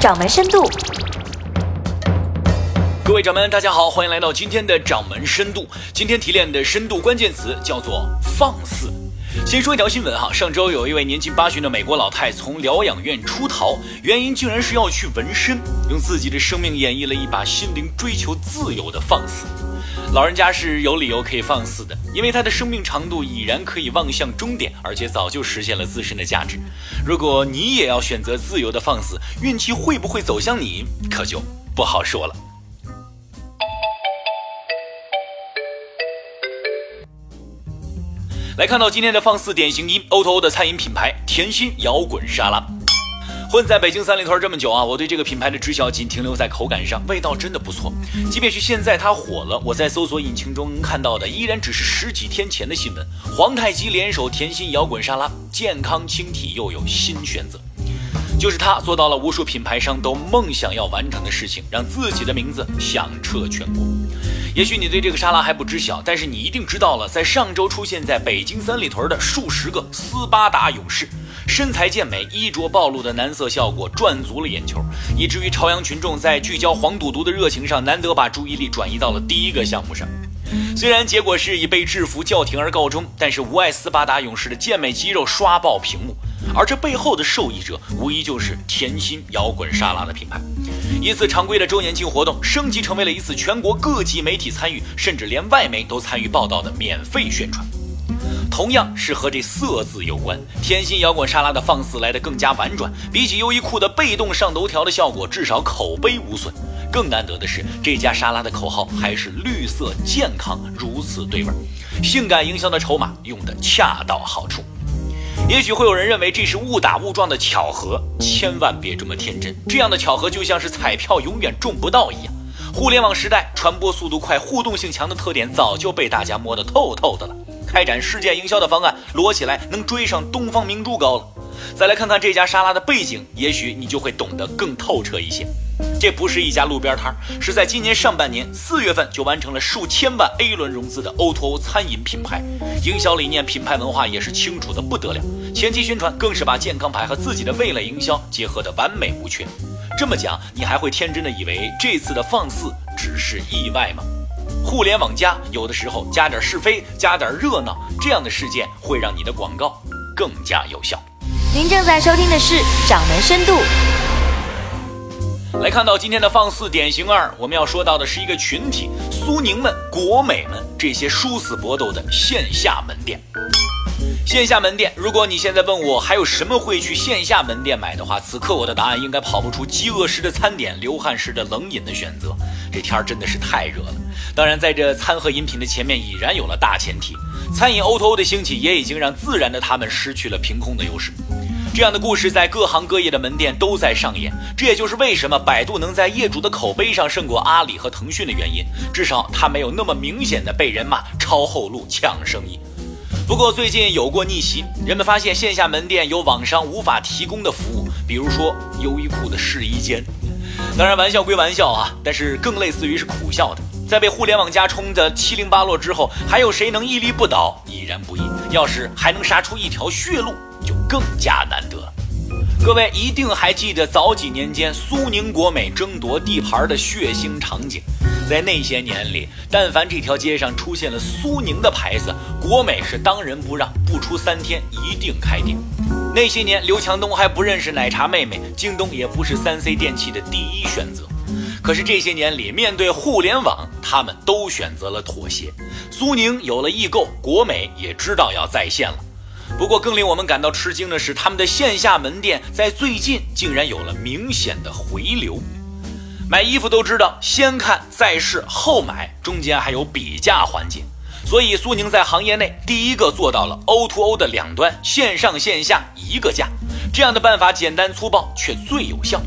掌门深度。各位掌门，大家好，欢迎来到今天的掌门深度。今天提炼的深度关键词叫做放肆。先说一条新闻哈，上周有一位年近八旬的美国老太从疗养院出逃，原因竟然是要去纹身，用自己的生命演绎了一把心灵追求自由的放肆。老人家是有理由可以放肆的，因为他的生命长度已然可以望向终点，而且早就实现了自身的价值。如果你也要选择自由的放肆，运气会不会走向你，可就不好说了。来看到今天的放肆典型一，O to O 的餐饮品牌甜心摇滚沙拉，混在北京三里屯这么久啊，我对这个品牌的知晓仅停留在口感上，味道真的不错。即便是现在它火了，我在搜索引擎中看到的依然只是十几天前的新闻。皇太极联手甜心摇滚沙拉，健康轻体又有新选择，就是它做到了无数品牌商都梦想要完成的事情，让自己的名字响彻全国。也许你对这个沙拉还不知晓，但是你一定知道了，在上周出现在北京三里屯的数十个斯巴达勇士，身材健美、衣着暴露的男色效果赚足了眼球，以至于朝阳群众在聚焦黄赌毒的热情上，难得把注意力转移到了第一个项目上。虽然结果是以被制服叫停而告终，但是无碍斯巴达勇士的健美肌肉刷爆屏幕。而这背后的受益者，无疑就是甜心摇滚沙拉的品牌。一次常规的周年庆活动，升级成为了一次全国各级媒体参与，甚至连外媒都参与报道的免费宣传。同样是和这“色”字有关，甜心摇滚沙拉的放肆来得更加婉转，比起优衣库的被动上头条的效果，至少口碑无损。更难得的是，这家沙拉的口号还是绿色健康，如此对味儿，性感营销的筹码用得恰到好处。也许会有人认为这是误打误撞的巧合，千万别这么天真。这样的巧合就像是彩票永远中不到一样。互联网时代，传播速度快、互动性强的特点早就被大家摸得透透的了。开展事件营销的方案摞起来能追上东方明珠高了。再来看看这家沙拉的背景，也许你就会懂得更透彻一些。这不是一家路边摊，是在今年上半年四月份就完成了数千万 A 轮融资的 O2O 餐饮品牌，营销理念、品牌文化也是清楚的不得了。前期宣传更是把健康牌和自己的味蕾营销结合的完美无缺。这么讲，你还会天真的以为这次的放肆只是意外吗？互联网加有的时候加点是非，加点热闹，这样的事件会让你的广告更加有效。您正在收听的是掌门深度。来看到今天的放肆典型二，我们要说到的是一个群体：苏宁们、国美们这些殊死搏斗的线下门店。线下门店，如果你现在问我还有什么会去线下门店买的话，此刻我的答案应该跑不出饥饿时的餐点、流汗时的冷饮的选择。这天儿真的是太热了。当然，在这餐和饮品的前面已然有了大前提：餐饮 O2O 的兴起也已经让自然的他们失去了凭空的优势。这样的故事在各行各业的门店都在上演，这也就是为什么百度能在业主的口碑上胜过阿里和腾讯的原因。至少它没有那么明显的被人骂抄后路抢生意。不过最近有过逆袭，人们发现线下门店有网商无法提供的服务，比如说优衣库的试衣间。当然玩笑归玩笑啊，但是更类似于是苦笑的。在被互联网加冲的七零八落之后，还有谁能屹立不倒？已然不易。要是还能杀出一条血路。就更加难得了。各位一定还记得早几年间苏宁国美争夺地盘的血腥场景，在那些年里，但凡这条街上出现了苏宁的牌子，国美是当仁不让，不出三天一定开店。那些年，刘强东还不认识奶茶妹妹，京东也不是三 C 电器的第一选择。可是这些年里，面对互联网，他们都选择了妥协。苏宁有了易购，国美也知道要在线了。不过，更令我们感到吃惊的是，他们的线下门店在最近竟然有了明显的回流。买衣服都知道，先看再试后买，中间还有比价环节。所以，苏宁在行业内第一个做到了 O2O 的两端，线上线下一个价。这样的办法简单粗暴，却最有效。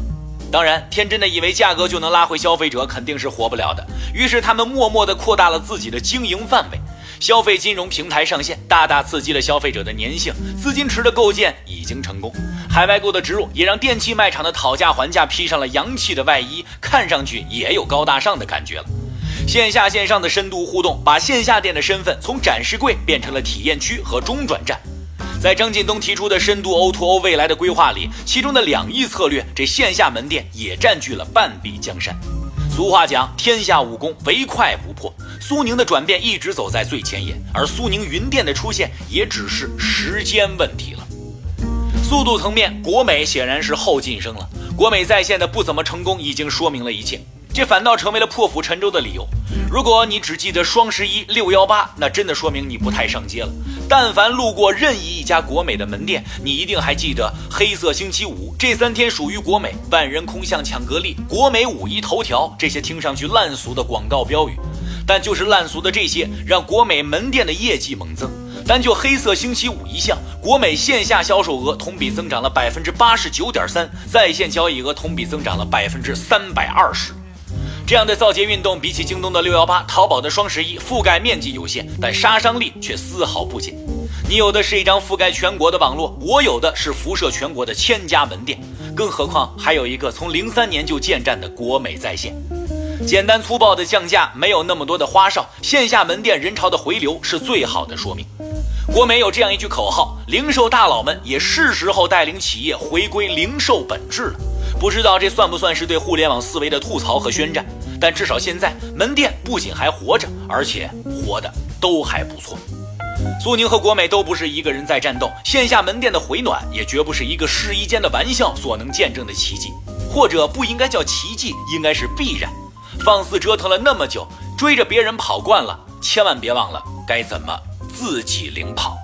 当然，天真的以为价格就能拉回消费者，肯定是活不了的。于是，他们默默地扩大了自己的经营范围。消费金融平台上线，大大刺激了消费者的粘性，资金池的构建已经成功。海外购的植入也让电器卖场的讨价还价披上了洋气的外衣，看上去也有高大上的感觉了。线下线上的深度互动，把线下店的身份从展示柜变成了体验区和中转站。在张近东提出的深度 O2O 未来的规划里，其中的两翼策略，这线下门店也占据了半壁江山。俗话讲，天下武功唯快不破。苏宁的转变一直走在最前沿，而苏宁云店的出现也只是时间问题了。速度层面，国美显然是后进生了。国美在线的不怎么成功，已经说明了一切，这反倒成为了破釜沉舟的理由。如果你只记得双十一、六幺八，那真的说明你不太上街了。但凡路过任意一家国美的门店，你一定还记得黑色星期五这三天属于国美，万人空巷抢格力，国美五一头条这些听上去烂俗的广告标语。但就是烂俗的这些，让国美门店的业绩猛增。单就黑色星期五一项，国美线下销售额同比增长了百分之八十九点三，在线交易额同比增长了百分之三百二十。这样的造节运动，比起京东的六幺八、淘宝的双十一，覆盖面积有限，但杀伤力却丝毫不减。你有的是一张覆盖全国的网络，我有的是辐射全国的千家门店，更何况还有一个从零三年就建站的国美在线。简单粗暴的降价，没有那么多的花哨，线下门店人潮的回流是最好的说明。国美有这样一句口号：零售大佬们也是时候带领企业回归零售本质了。不知道这算不算是对互联网思维的吐槽和宣战？但至少现在门店不仅还活着，而且活的都还不错。苏宁和国美都不是一个人在战斗，线下门店的回暖也绝不是一个试衣间的玩笑所能见证的奇迹，或者不应该叫奇迹，应该是必然。放肆折腾了那么久，追着别人跑惯了，千万别忘了该怎么自己领跑。